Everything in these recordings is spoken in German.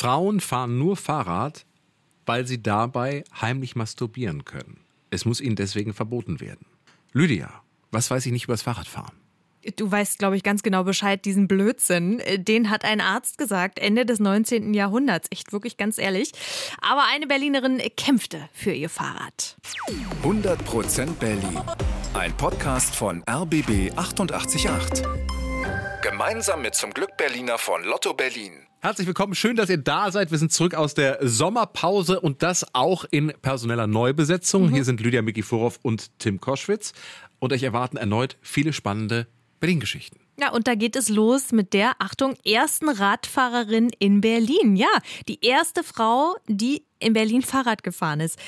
Frauen fahren nur Fahrrad, weil sie dabei heimlich masturbieren können. Es muss ihnen deswegen verboten werden. Lydia, was weiß ich nicht über das Fahrradfahren? Du weißt, glaube ich, ganz genau Bescheid, diesen Blödsinn. Den hat ein Arzt gesagt, Ende des 19. Jahrhunderts. Echt wirklich ganz ehrlich. Aber eine Berlinerin kämpfte für ihr Fahrrad. 100% Berlin. Ein Podcast von RBB 888. Gemeinsam mit zum Glück Berliner von Lotto Berlin. Herzlich willkommen, schön, dass ihr da seid. Wir sind zurück aus der Sommerpause und das auch in personeller Neubesetzung. Mhm. Hier sind Lydia Mikiforov und Tim Koschwitz und euch erwarten erneut viele spannende Berlin-Geschichten. Ja, und da geht es los mit der, Achtung, ersten Radfahrerin in Berlin. Ja, die erste Frau, die in Berlin Fahrrad gefahren ist.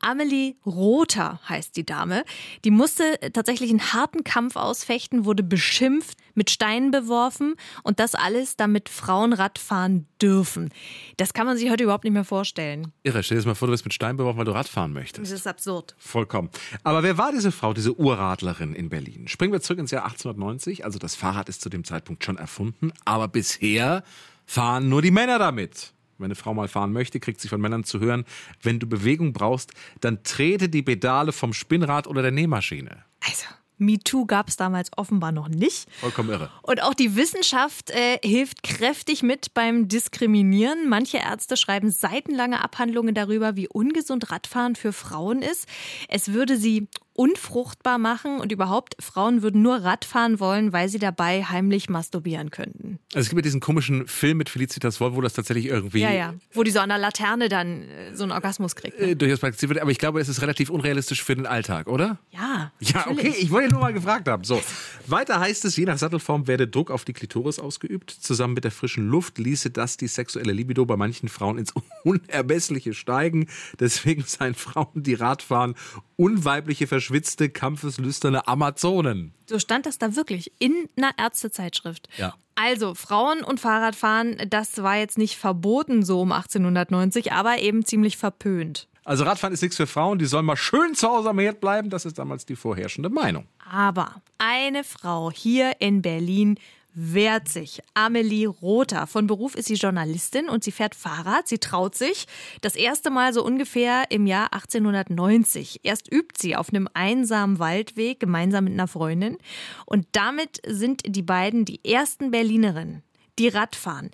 Amelie Rother heißt die Dame. Die musste tatsächlich einen harten Kampf ausfechten, wurde beschimpft, mit Steinen beworfen und das alles, damit Frauen Rad fahren dürfen. Das kann man sich heute überhaupt nicht mehr vorstellen. Irre, stell dir mal vor, du wirst mit Steinen beworfen, weil du Rad fahren möchtest. Das ist absurd. Vollkommen. Aber wer war diese Frau, diese Urradlerin in Berlin? Springen wir zurück ins Jahr 1890. Also das Fahrrad ist zu dem Zeitpunkt schon erfunden, aber bisher fahren nur die Männer damit. Wenn eine Frau mal fahren möchte, kriegt sie von Männern zu hören, wenn du Bewegung brauchst, dann trete die Pedale vom Spinnrad oder der Nähmaschine. Also, MeToo gab es damals offenbar noch nicht. Vollkommen irre. Und auch die Wissenschaft äh, hilft kräftig mit beim Diskriminieren. Manche Ärzte schreiben seitenlange Abhandlungen darüber, wie ungesund Radfahren für Frauen ist. Es würde sie unfruchtbar machen und überhaupt Frauen würden nur Radfahren wollen, weil sie dabei heimlich masturbieren könnten. Also es gibt ja diesen komischen Film mit Felicitas Woll, wo das tatsächlich irgendwie... Ja, ja, wo die so an der Laterne dann äh, so einen Orgasmus kriegt. Ne? Äh, durchaus praktiziert wird, aber ich glaube, es ist relativ unrealistisch für den Alltag, oder? Ja, Ja, okay, ich wollte nur mal gefragt haben. So, weiter heißt es, je nach Sattelform werde Druck auf die Klitoris ausgeübt. Zusammen mit der frischen Luft ließe das die sexuelle Libido bei manchen Frauen ins Unermessliche steigen. Deswegen seien Frauen, die Radfahren, unweibliche Verschwörungen verschwitzte, kampfeslüsterne Amazonen. So stand das da wirklich in einer Ärztezeitschrift. Ja. Also, Frauen und Fahrradfahren, das war jetzt nicht verboten so um 1890, aber eben ziemlich verpönt. Also Radfahren ist nichts für Frauen, die sollen mal schön zu Hause am Herd bleiben, das ist damals die vorherrschende Meinung. Aber eine Frau hier in Berlin wehrt sich. Amelie Rother. Von Beruf ist sie Journalistin und sie fährt Fahrrad. Sie traut sich. Das erste Mal so ungefähr im Jahr 1890. Erst übt sie auf einem einsamen Waldweg gemeinsam mit einer Freundin. Und damit sind die beiden die ersten Berlinerinnen, die Radfahren.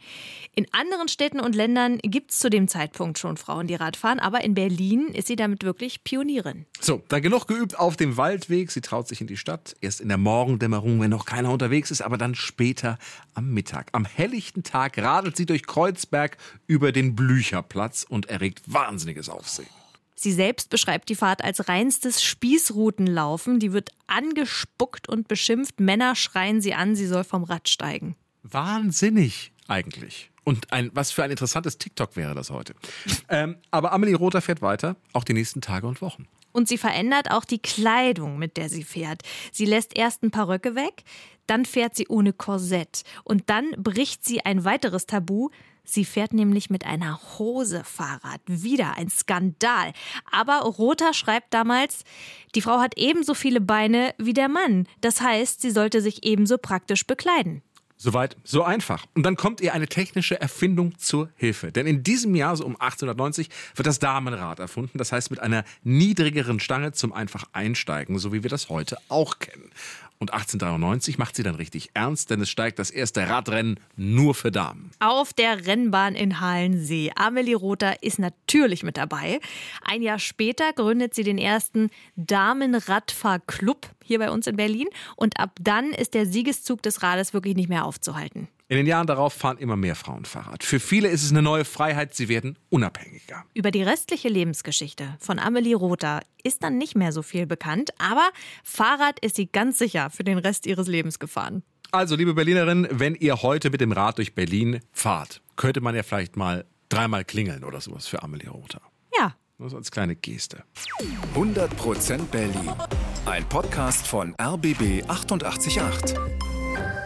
In anderen Städten und Ländern gibt es zu dem Zeitpunkt schon Frauen, die Radfahren, aber in Berlin ist sie damit wirklich Pionierin. So, dann genug geübt auf dem Waldweg. Sie traut sich in die Stadt. Erst in der Morgendämmerung, wenn noch keiner unterwegs ist, aber dann später am Mittag. Am helllichten Tag radelt sie durch Kreuzberg über den Blücherplatz und erregt wahnsinniges Aufsehen. Sie selbst beschreibt die Fahrt als reinstes Spießrutenlaufen. Die wird angespuckt und beschimpft. Männer schreien sie an, sie soll vom Rad steigen. Wahnsinnig eigentlich. Und ein, was für ein interessantes TikTok wäre das heute. ähm, aber Amelie Rother fährt weiter, auch die nächsten Tage und Wochen. Und sie verändert auch die Kleidung, mit der sie fährt. Sie lässt erst ein paar Röcke weg, dann fährt sie ohne Korsett. Und dann bricht sie ein weiteres Tabu. Sie fährt nämlich mit einer Hose Fahrrad. Wieder ein Skandal. Aber Rother schreibt damals, die Frau hat ebenso viele Beine wie der Mann. Das heißt, sie sollte sich ebenso praktisch bekleiden. Soweit, so einfach. Und dann kommt ihr eine technische Erfindung zur Hilfe. Denn in diesem Jahr, so um 1890, wird das Damenrad erfunden. Das heißt mit einer niedrigeren Stange zum einfach Einsteigen, so wie wir das heute auch kennen. Und 1893 macht sie dann richtig ernst, denn es steigt das erste Radrennen nur für Damen. Auf der Rennbahn in Halensee. Amelie Rother ist natürlich mit dabei. Ein Jahr später gründet sie den ersten Damenradfahrclub hier bei uns in Berlin. Und ab dann ist der Siegeszug des Rades wirklich nicht mehr aufzuhalten. In den Jahren darauf fahren immer mehr Frauen Fahrrad. Für viele ist es eine neue Freiheit, sie werden unabhängiger. Über die restliche Lebensgeschichte von Amelie Rother ist dann nicht mehr so viel bekannt, aber Fahrrad ist sie ganz sicher für den Rest ihres Lebens gefahren. Also, liebe Berlinerinnen, wenn ihr heute mit dem Rad durch Berlin fahrt, könnte man ja vielleicht mal dreimal klingeln oder sowas für Amelie Rother. Ja. Nur so als kleine Geste. 100% Berlin. Ein Podcast von RBB 888.